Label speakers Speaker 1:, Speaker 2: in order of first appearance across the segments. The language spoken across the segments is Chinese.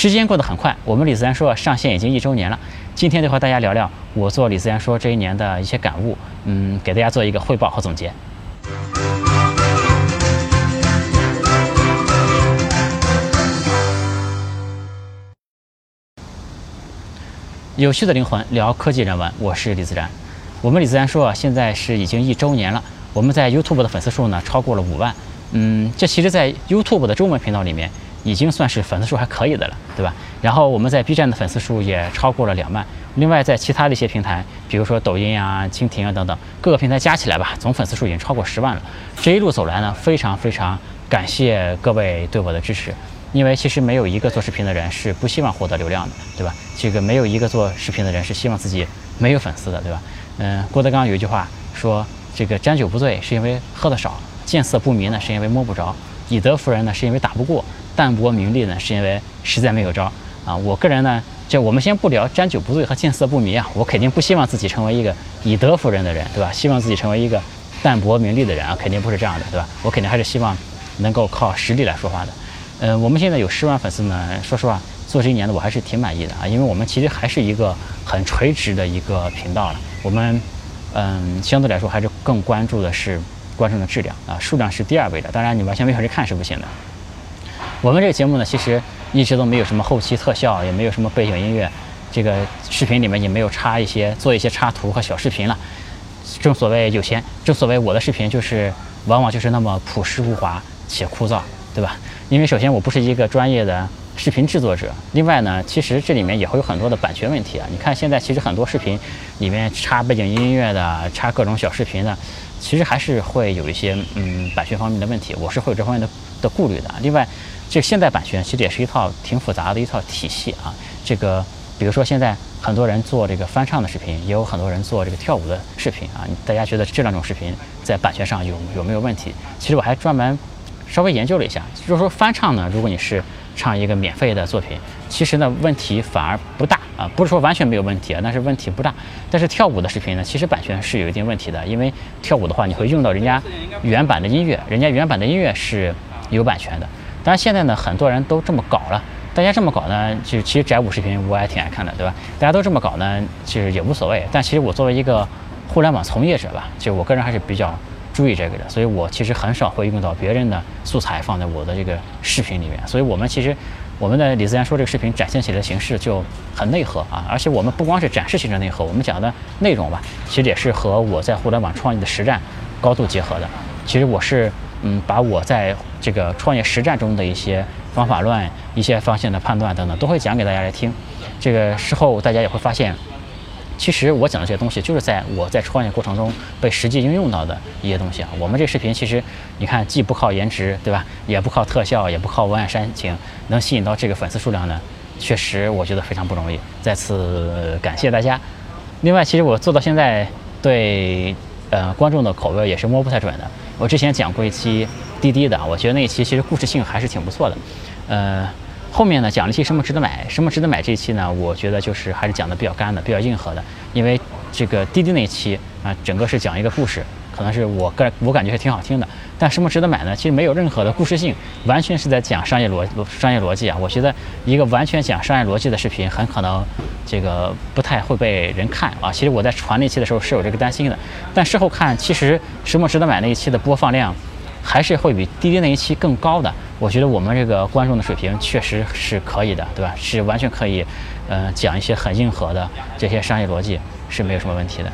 Speaker 1: 时间过得很快，我们李自然说上线已经一周年了。今天就和大家聊聊我做李自然说这一年的一些感悟，嗯，给大家做一个汇报和总结。有趣的灵魂聊科技人文，我是李自然。我们李自然说啊，现在是已经一周年了。我们在 YouTube 的粉丝数呢超过了五万，嗯，这其实，在 YouTube 的中文频道里面。已经算是粉丝数还可以的了，对吧？然后我们在 B 站的粉丝数也超过了两万。另外，在其他的一些平台，比如说抖音啊、蜻蜓啊等等各个平台加起来吧，总粉丝数已经超过十万了。这一路走来呢，非常非常感谢各位对我的支持。因为其实没有一个做视频的人是不希望获得流量的，对吧？这个没有一个做视频的人是希望自己没有粉丝的，对吧？嗯，郭德纲有一句话说：“这个沾酒不醉是因为喝的少，见色不迷呢是因为摸不着，以德服人呢是因为打不过。”淡泊名利呢，是因为实在没有招啊！我个人呢，就我们先不聊沾酒不醉和见色不迷啊，我肯定不希望自己成为一个以德服人的人，对吧？希望自己成为一个淡泊名利的人啊，肯定不是这样的，对吧？我肯定还是希望能够靠实力来说话的。嗯，我们现在有十万粉丝呢，说实话，做这一年的我还是挺满意的啊，因为我们其实还是一个很垂直的一个频道了。我们嗯，相对来说还是更关注的是观众的质量啊，数量是第二位的。当然，你完全没有人看是不行的。我们这个节目呢，其实一直都没有什么后期特效，也没有什么背景音乐，这个视频里面也没有插一些做一些插图和小视频了。正所谓有钱，正所谓我的视频就是往往就是那么朴实无华且枯燥，对吧？因为首先我不是一个专业的视频制作者，另外呢，其实这里面也会有很多的版权问题啊。你看现在其实很多视频里面插背景音乐的，插各种小视频的，其实还是会有一些嗯版权方面的问题，我是会有这方面的的顾虑的。另外。这现代版权其实也是一套挺复杂的一套体系啊。这个，比如说现在很多人做这个翻唱的视频，也有很多人做这个跳舞的视频啊。大家觉得这两种视频在版权上有有没有问题？其实我还专门稍微研究了一下，就是说翻唱呢，如果你是唱一个免费的作品，其实呢问题反而不大啊，不是说完全没有问题啊，但是问题不大。但是跳舞的视频呢，其实版权是有一定问题的，因为跳舞的话，你会用到人家原版的音乐，人家原版的音乐是有版权的。当然，现在呢，很多人都这么搞了。大家这么搞呢，就其实宅舞视频我也挺爱看的，对吧？大家都这么搞呢，其实也无所谓。但其实我作为一个互联网从业者吧，就我个人还是比较注意这个的。所以我其实很少会用到别人的素材放在我的这个视频里面。所以我们其实我们的李自然说这个视频展现起来的形式就很内核啊。而且我们不光是展示形式内核，我们讲的内容吧，其实也是和我在互联网创业的实战高度结合的。其实我是。嗯，把我在这个创业实战中的一些方法论、一些方向的判断等等，都会讲给大家来听。这个事后大家也会发现，其实我讲的这些东西，就是在我在创业过程中被实际应用到的一些东西啊。我们这视频其实，你看，既不靠颜值，对吧？也不靠特效，也不靠文案煽情，能吸引到这个粉丝数量呢，确实我觉得非常不容易。再次感谢大家。另外，其实我做到现在，对呃观众的口味也是摸不太准的。我之前讲过一期滴滴的，我觉得那一期其实故事性还是挺不错的。呃，后面呢讲了一期什么值得买，什么值得买这一期呢，我觉得就是还是讲的比较干的，比较硬核的，因为这个滴滴那一期啊，整个是讲一个故事。可能是我个我感觉是挺好听的，但什么值得买呢？其实没有任何的故事性，完全是在讲商业逻商业逻辑啊。我觉得一个完全讲商业逻辑的视频，很可能这个不太会被人看啊。其实我在传那期的时候是有这个担心的，但事后看，其实什么值得买那一期的播放量，还是会比滴滴那一期更高的。我觉得我们这个观众的水平确实是可以的，对吧？是完全可以，呃，讲一些很硬核的这些商业逻辑是没有什么问题的。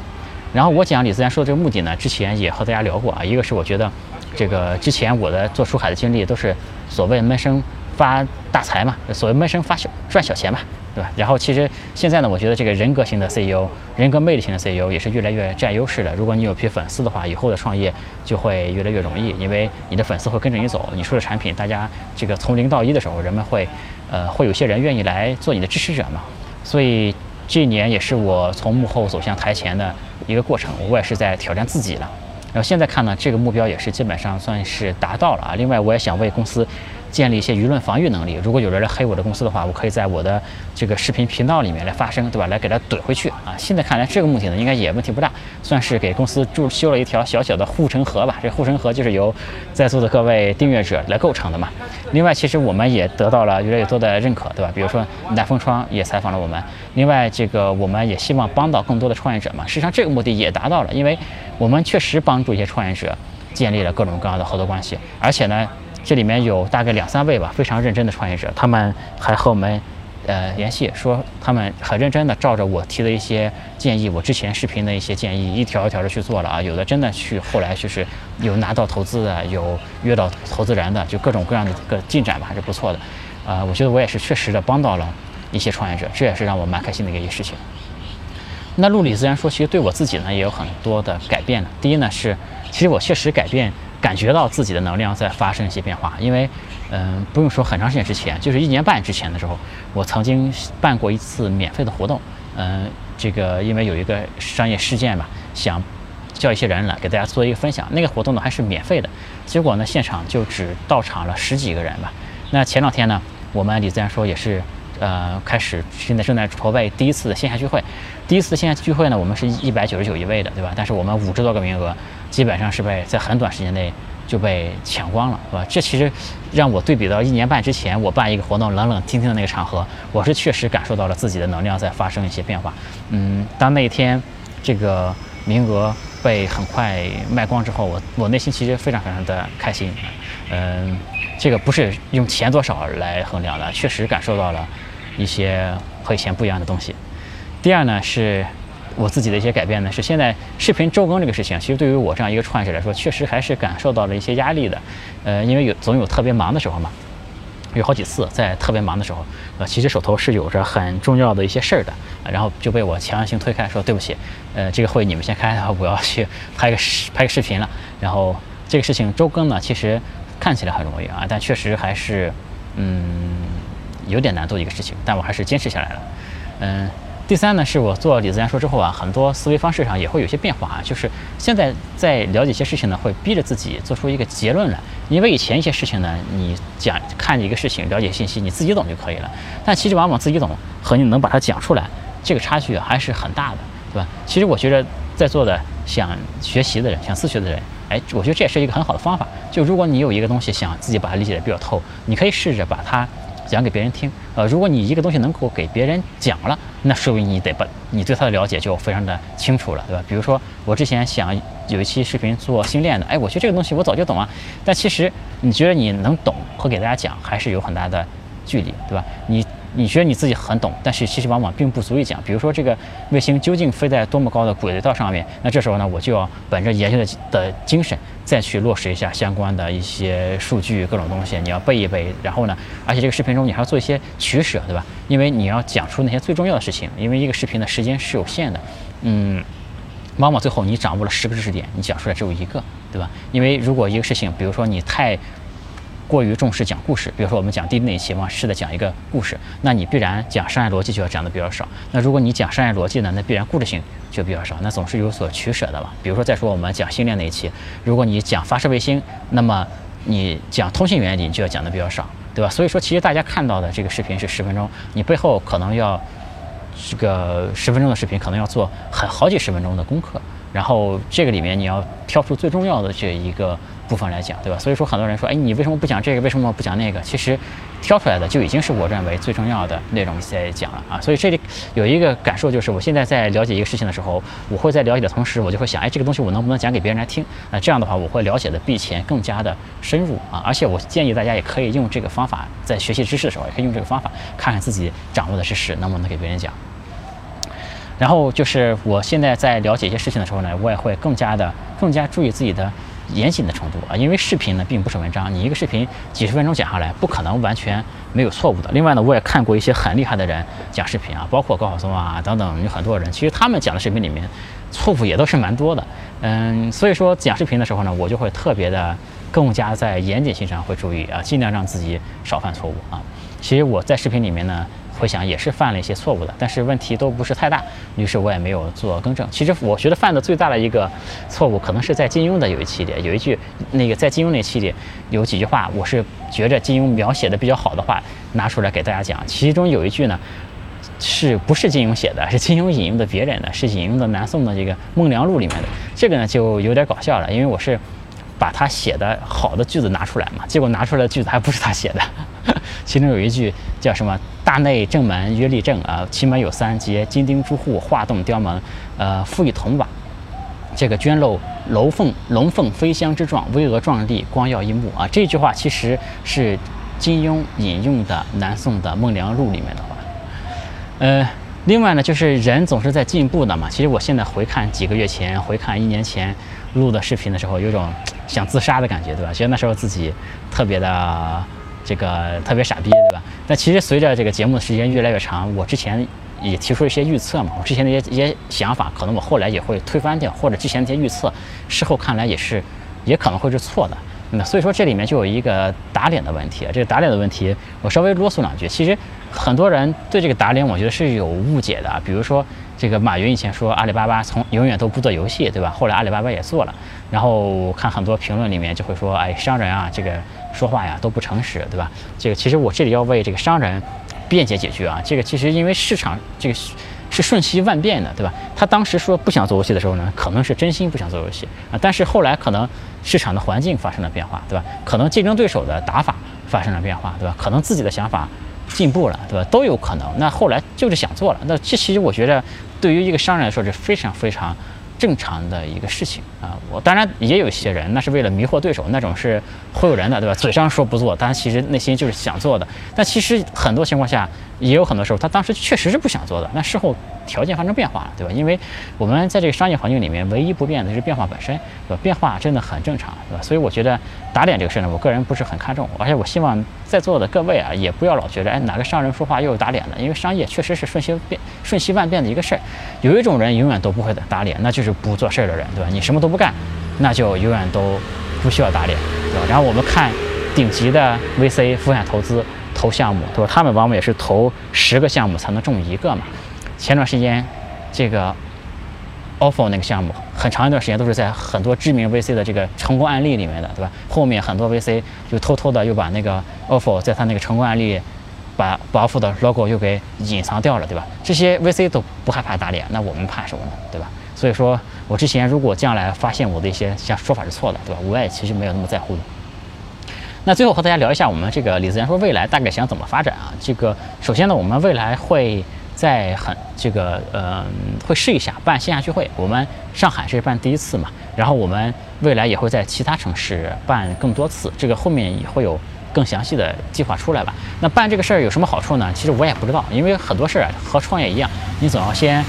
Speaker 1: 然后我讲李自然说的这个目的呢，之前也和大家聊过啊。一个是我觉得，这个之前我的做出海的经历都是所谓闷声发大财嘛，所谓闷声发小赚小钱嘛，对吧？然后其实现在呢，我觉得这个人格型的 CEO，人格魅力型的 CEO 也是越来越占优势的。如果你有批粉丝的话，以后的创业就会越来越容易，因为你的粉丝会跟着你走。你说的产品，大家这个从零到一的时候，人们会，呃，会有些人愿意来做你的支持者嘛。所以这一年也是我从幕后走向台前的。一个过程，我也是在挑战自己了。然后现在看呢，这个目标也是基本上算是达到了啊。另外，我也想为公司建立一些舆论防御能力。如果有人来黑我的公司的话，我可以在我的这个视频频道里面来发声，对吧？来给他怼回去啊。现在看来，这个目的呢，应该也问题不大。算是给公司注修了一条小小的护城河吧。这护城河就是由在座的各位订阅者来构成的嘛。另外，其实我们也得到了越来越多的认可，对吧？比如说南风窗也采访了我们。另外，这个我们也希望帮到更多的创业者嘛。实际上，这个目的也达到了，因为我们确实帮助一些创业者建立了各种各样的合作关系，而且呢。这里面有大概两三位吧，非常认真的创业者，他们还和我们，呃，联系说他们很认真的照着我提的一些建议，我之前视频的一些建议，一条一条的去做了啊。有的真的去后来就是有拿到投资的，有约到投资人的，就各种各样的个进展吧，还是不错的。啊，我觉得我也是确实的帮到了一些创业者，这也是让我蛮开心的一个事情。那陆里自然说，其实对我自己呢也有很多的改变呢。第一呢是，其实我确实改变。感觉到自己的能量在发生一些变化，因为，嗯，不用说很长时间之前，就是一年半之前的时候，我曾经办过一次免费的活动，嗯，这个因为有一个商业事件吧，想叫一些人来给大家做一个分享，那个活动呢还是免费的，结果呢现场就只到场了十几个人吧。那前两天呢，我们李自然说也是，呃，开始现在正在筹备第一次线下聚会，第一次线下聚会呢，我们是一百九十九一位的，对吧？但是我们五十多个名额。基本上是被在很短时间内就被抢光了，是吧？这其实让我对比到一年半之前我办一个活动冷冷清清的那个场合，我是确实感受到了自己的能量在发生一些变化。嗯，当那一天这个名额被很快卖光之后，我我内心其实非常非常的开心。嗯，这个不是用钱多少来衡量的，确实感受到了一些和以前不一样的东西。第二呢是。我自己的一些改变呢，是现在视频周更这个事情，其实对于我这样一个创业者来说，确实还是感受到了一些压力的。呃，因为有总有特别忙的时候嘛，有好几次在特别忙的时候，呃，其实手头是有着很重要的一些事儿的，然后就被我强行推开，说对不起，呃，这个会你们先开，我要去拍个视拍个视频了。然后这个事情周更呢，其实看起来很容易啊，但确实还是嗯有点难度的一个事情，但我还是坚持下来了，嗯。第三呢，是我做李自然说之后啊，很多思维方式上也会有些变化啊。就是现在在了解一些事情呢，会逼着自己做出一个结论来。因为以前一些事情呢，你讲看一个事情，了解信息，你自己懂就可以了。但其实往往自己懂和你能把它讲出来，这个差距还是很大的，对吧？其实我觉得在座的想学习的人，想自学的人，哎，我觉得这也是一个很好的方法。就如果你有一个东西想自己把它理解的比较透，你可以试着把它。讲给别人听，呃，如果你一个东西能够给别人讲了，那说明你得把你对它的了解就非常的清楚了，对吧？比如说我之前想有一期视频做星链的，哎，我觉得这个东西我早就懂啊，但其实你觉得你能懂和给大家讲还是有很大的距离，对吧？你。你觉得你自己很懂，但是其实往往并不足以讲。比如说，这个卫星究竟飞在多么高的轨道上面？那这时候呢，我就要本着研究的的精神，再去落实一下相关的一些数据、各种东西，你要背一背。然后呢，而且这个视频中你还要做一些取舍，对吧？因为你要讲出那些最重要的事情。因为一个视频的时间是有限的，嗯，往往最后你掌握了十个知识点，你讲出来只有一个，对吧？因为如果一个事情，比如说你太过于重视讲故事，比如说我们讲第一那一期嘛，试着讲一个故事，那你必然讲商业逻辑就要讲的比较少。那如果你讲商业逻辑呢，那必然故事性就比较少，那总是有所取舍的嘛。比如说再说我们讲星链那一期，如果你讲发射卫星，那么你讲通信原理就要讲的比较少，对吧？所以说，其实大家看到的这个视频是十分钟，你背后可能要这个十分钟的视频，可能要做很好几十分钟的功课，然后这个里面你要挑出最重要的这一个。部分来讲，对吧？所以说很多人说，哎，你为什么不讲这个？为什么不讲那个？其实挑出来的就已经是我认为最重要的内容在讲了啊。所以这里有一个感受，就是我现在在了解一个事情的时候，我会在了解的同时，我就会想，哎，这个东西我能不能讲给别人来听？那这样的话，我会了解的比以前更加的深入啊。而且我建议大家也可以用这个方法，在学习知识的时候，也可以用这个方法，看看自己掌握的知识能不能给别人讲。然后就是我现在在了解一些事情的时候呢，我也会更加的更加注意自己的。严谨的程度啊，因为视频呢并不是文章，你一个视频几十分钟讲下来，不可能完全没有错误的。另外呢，我也看过一些很厉害的人讲视频啊，包括高晓松啊等等，有很多人，其实他们讲的视频里面错误也都是蛮多的。嗯，所以说讲视频的时候呢，我就会特别的更加在严谨性上会注意啊，尽量让自己少犯错误啊。其实我在视频里面呢。回想也是犯了一些错误的，但是问题都不是太大，于是我也没有做更正。其实我觉得犯的最大的一个错误，可能是在金庸的有一期里，有一句那个在金庸那期里有几句话，我是觉着金庸描写的比较好的话拿出来给大家讲。其中有一句呢，是不是金庸写的？是金庸引用的别人的，是引用的南宋的这个《孟良录》里面的。这个呢就有点搞笑了，因为我是把他写的好的句子拿出来嘛，结果拿出来的句子还不是他写的。其中有一句叫什么“大内正门曰立正啊，其门有三，即金钉朱户、画栋雕门，呃，覆以铜瓦。这个捐漏楼凤龙凤飞香之状，巍峨壮丽，光耀一目啊。”这句话其实是金庸引用的南宋的《孟良录》里面的话。呃，另外呢，就是人总是在进步的嘛。其实我现在回看几个月前，回看一年前录的视频的时候，有种想自杀的感觉，对吧？觉得那时候自己特别的这个特别傻逼，对吧？但其实随着这个节目的时间越来越长，我之前也提出一些预测嘛，我之前的一些一些想法，可能我后来也会推翻掉，或者之前那些预测，事后看来也是也可能会是错的。那所以说这里面就有一个打脸的问题，这个打脸的问题，我稍微啰嗦两句。其实很多人对这个打脸，我觉得是有误解的。比如说，这个马云以前说阿里巴巴从永远都不做游戏，对吧？后来阿里巴巴也做了。然后我看很多评论里面就会说，哎，商人啊，这个说话呀都不诚实，对吧？这个其实我这里要为这个商人辩解几句啊。这个其实因为市场这个。是瞬息万变的，对吧？他当时说不想做游戏的时候呢，可能是真心不想做游戏啊。但是后来可能市场的环境发生了变化，对吧？可能竞争对手的打法发生了变化，对吧？可能自己的想法进步了，对吧？都有可能。那后来就是想做了。那这其实我觉得，对于一个商人来说是非常非常。正常的一个事情啊，我当然也有一些人，那是为了迷惑对手，那种是忽悠人的，对吧？嘴上说不做，但其实内心就是想做的。但其实很多情况下，也有很多时候，他当时确实是不想做的。那事后条件发生变化了，对吧？因为我们在这个商业环境里面，唯一不变的是变化本身，对吧？变化真的很正常，对吧？所以我觉得打脸这个事儿呢，我个人不是很看重，而且我希望在座的各位啊，也不要老觉得，哎，哪个商人说话又有打脸的，因为商业确实是瞬息变、瞬息万变的一个事儿。有一种人永远都不会打脸，那就是不做事儿的人，对吧？你什么都不干，那就永远都不需要打脸，对吧？然后我们看顶级的 VC 风险投资投项目，对吧？他们往往也是投十个项目才能中一个嘛。前段时间这个 Ofo 那个项目，很长一段时间都是在很多知名 VC 的这个成功案例里面的，对吧？后面很多 VC 就偷偷的又把那个 Ofo 在他那个成功案例。把 Ofo 的 logo 又给隐藏掉了，对吧？这些 VC 都不害怕打脸，那我们怕什么呢？对吧？所以说我之前如果将来发现我的一些像说法是错的，对吧？我也其实没有那么在乎的。那最后和大家聊一下我们这个李自然说未来大概想怎么发展啊？这个首先呢，我们未来会在很这个呃会试一下办线下聚会，我们上海是办第一次嘛，然后我们未来也会在其他城市办更多次，这个后面也会有。更详细的计划出来吧。那办这个事儿有什么好处呢？其实我也不知道，因为很多事儿啊和创业一样，你总要先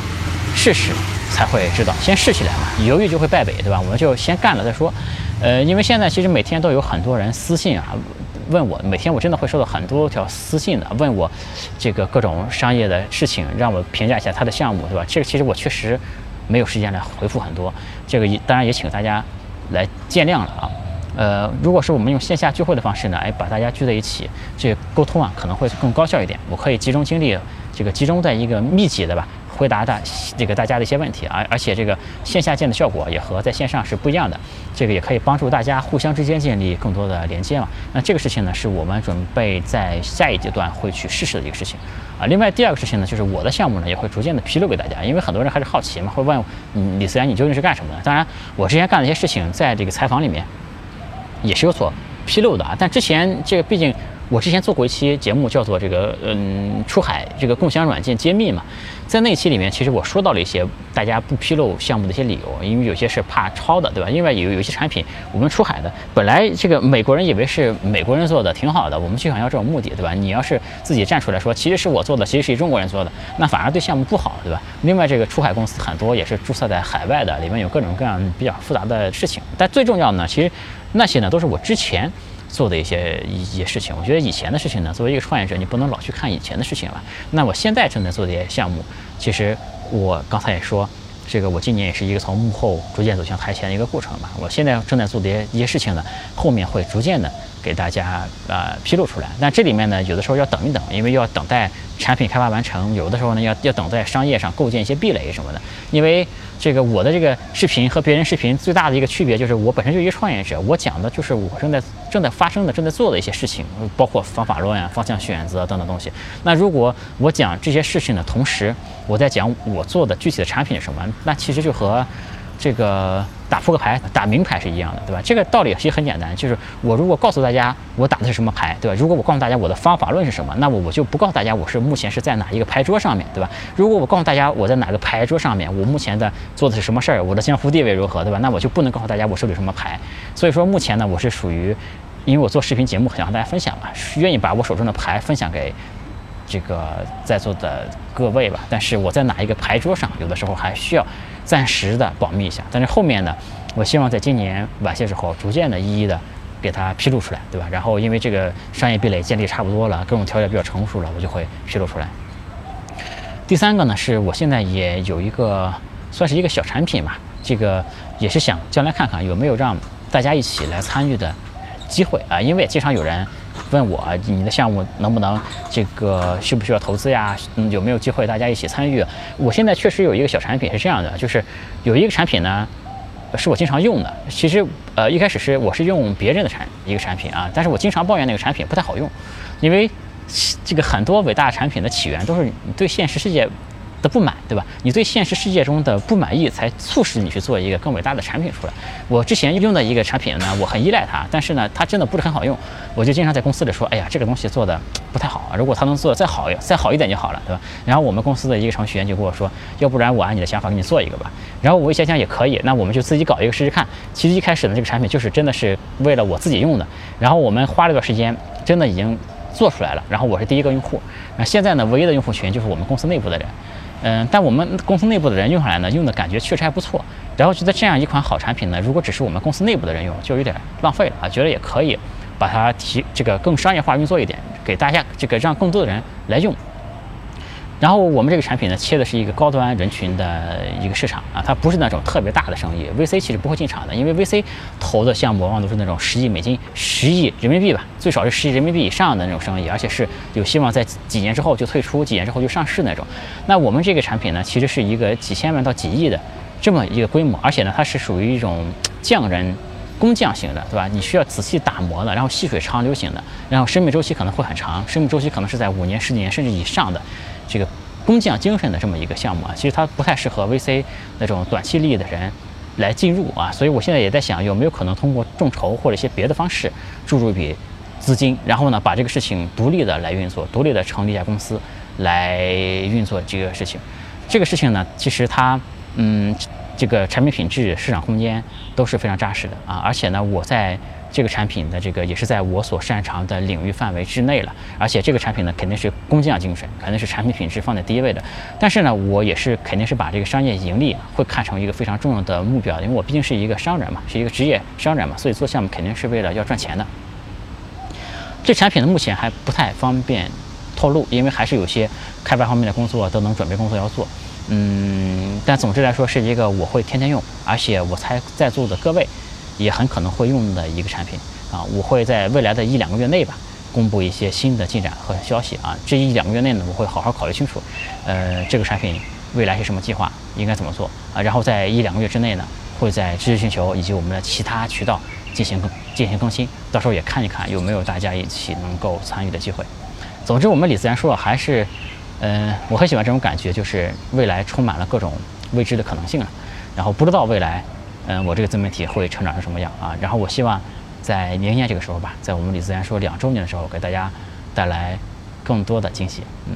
Speaker 1: 试试才会知道，先试起来嘛，犹豫就会败北，对吧？我们就先干了再说。呃，因为现在其实每天都有很多人私信啊问我，每天我真的会收到很多条私信的，问我这个各种商业的事情，让我评价一下他的项目，对吧？这个其实我确实没有时间来回复很多，这个当然也请大家来见谅了啊。呃，如果是我们用线下聚会的方式呢，哎，把大家聚在一起，这沟通啊可能会更高效一点。我可以集中精力，这个集中在一个密集的吧，回答大这个大家的一些问题啊，而且这个线下见的效果也和在线上是不一样的。这个也可以帮助大家互相之间建立更多的连接嘛。那这个事情呢，是我们准备在下一阶段会去试试的一个事情啊。另外第二个事情呢，就是我的项目呢也会逐渐的披露给大家，因为很多人还是好奇嘛，会问嗯，李思然你究竟是干什么的？当然，我之前干的一些事情，在这个采访里面。也是有所披露的啊，但之前这个毕竟我之前做过一期节目，叫做这个嗯出海这个共享软件揭秘嘛，在那期里面，其实我说到了一些大家不披露项目的一些理由，因为有些是怕抄的，对吧？另外有有些产品我们出海的，本来这个美国人以为是美国人做的，挺好的，我们就想要这种目的，对吧？你要是自己站出来说，其实是我做的，其实是中国人做的，那反而对项目不好，对吧？另外，这个出海公司很多也是注册在海外的，里面有各种各样比较复杂的事情，但最重要的呢，其实。那些呢，都是我之前做的一些一些事情。我觉得以前的事情呢，作为一个创业者，你不能老去看以前的事情了。那我现在正在做的一些项目，其实我刚才也说，这个我今年也是一个从幕后逐渐走向台前的一个过程嘛。我现在正在做的一些一些事情呢，后面会逐渐的给大家呃披露出来。但这里面呢，有的时候要等一等，因为要等待产品开发完成，有的时候呢要要等在商业上构建一些壁垒什么的。因为这个我的这个视频和别人视频最大的一个区别就是，我本身就一个创业者，我讲的就是我正在正在发生的、正在做的一些事情，包括方法论啊、方向选择等等东西。那如果我讲这些事情的同时，我在讲我做的具体的产品什么，那其实就和这个。打扑克牌、打明牌是一样的，对吧？这个道理其实很简单，就是我如果告诉大家我打的是什么牌，对吧？如果我告诉大家我的方法论是什么，那么我就不告诉大家我是目前是在哪一个牌桌上面对吧？如果我告诉大家我在哪个牌桌上面，我目前的做的是什么事儿，我的江湖地位如何，对吧？那我就不能告诉大家我手里什么牌。所以说目前呢，我是属于，因为我做视频节目想和大家分享嘛，愿意把我手中的牌分享给这个在座的各位吧。但是我在哪一个牌桌上，有的时候还需要。暂时的保密一下，但是后面呢，我希望在今年晚些时候，逐渐的一一的给它披露出来，对吧？然后因为这个商业壁垒建立差不多了，各种条件比较成熟了，我就会披露出来。第三个呢，是我现在也有一个算是一个小产品嘛，这个也是想将来看看有没有让大家一起来参与的机会啊，因为经常有人。问我你的项目能不能这个需不需要投资呀？嗯，有没有机会大家一起参与？我现在确实有一个小产品是这样的，就是有一个产品呢，是我经常用的。其实呃一开始是我是用别人的产一个产品啊，但是我经常抱怨那个产品不太好用，因为这个很多伟大产品的起源都是对现实世界。的不满，对吧？你对现实世界中的不满意，才促使你去做一个更伟大的产品出来。我之前用的一个产品呢，我很依赖它，但是呢，它真的不是很好用。我就经常在公司里说，哎呀，这个东西做的不太好。如果它能做的再好，再好一点就好了，对吧？然后我们公司的一个程序员就跟我说，要不然我按你的想法给你做一个吧。然后我一想想也可以，那我们就自己搞一个试试看。其实一开始呢，这个产品就是真的是为了我自己用的。然后我们花了段时间，真的已经做出来了。然后我是第一个用户。那现在呢，唯一的用户群就是我们公司内部的人。嗯，但我们公司内部的人用下来呢，用的感觉确实还不错。然后觉得这样一款好产品呢，如果只是我们公司内部的人用，就有点浪费了啊。觉得也可以把它提这个更商业化运作一点，给大家这个让更多的人来用。然后我们这个产品呢，切的是一个高端人群的一个市场啊，它不是那种特别大的生意，VC 其实不会进场的，因为 VC 投的项目往往都是那种十亿美金、十亿人民币吧，最少是十亿人民币以上的那种生意，而且是有希望在几年之后就退出，几年之后就上市那种。那我们这个产品呢，其实是一个几千万到几亿的这么一个规模，而且呢，它是属于一种匠人工匠型的，对吧？你需要仔细打磨的，然后细水长流型的，然后生命周期可能会很长，生命周期可能是在五年、十几年甚至以上的。这个工匠精神的这么一个项目啊，其实它不太适合 VC 那种短期利益的人来进入啊，所以我现在也在想，有没有可能通过众筹或者一些别的方式注入一笔资金，然后呢，把这个事情独立的来运作，独立的成立一家公司来运作这个事情。这个事情呢，其实它，嗯，这个产品品质、市场空间都是非常扎实的啊，而且呢，我在。这个产品的这个也是在我所擅长的领域范围之内了，而且这个产品呢肯定是工匠精神，肯定是产品品质放在第一位的。但是呢，我也是肯定是把这个商业盈利会看成一个非常重要的目标，因为我毕竟是一个商人嘛，是一个职业商人嘛，所以做项目肯定是为了要赚钱的。这产品呢目前还不太方便透露，因为还是有些开发方面的工作都能准备工作要做。嗯，但总之来说是一个我会天天用，而且我猜在座的各位。也很可能会用的一个产品啊，我会在未来的一两个月内吧，公布一些新的进展和消息啊。这一两个月内呢，我会好好考虑清楚，呃，这个产品未来是什么计划，应该怎么做啊。然后在一两个月之内呢，会在知识星球以及我们的其他渠道进行更进行更新，到时候也看一看有没有大家一起能够参与的机会。总之，我们李自然说还是，嗯，我很喜欢这种感觉，就是未来充满了各种未知的可能性啊。然后不知道未来。嗯，我这个自媒体会成长成什么样啊？然后我希望在明年这个时候吧，在我们李自然说两周年的时候，给大家带来更多的惊喜。嗯，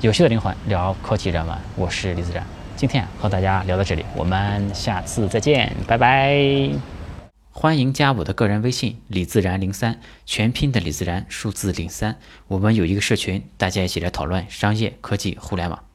Speaker 1: 有趣的灵魂聊科技人文，我是李自然，今天和大家聊到这里，我们下次再见，拜拜。欢迎加我的个人微信李自然零三，全拼的李自然，数字零三。我们有一个社群，大家一起来讨论商业科技互联网。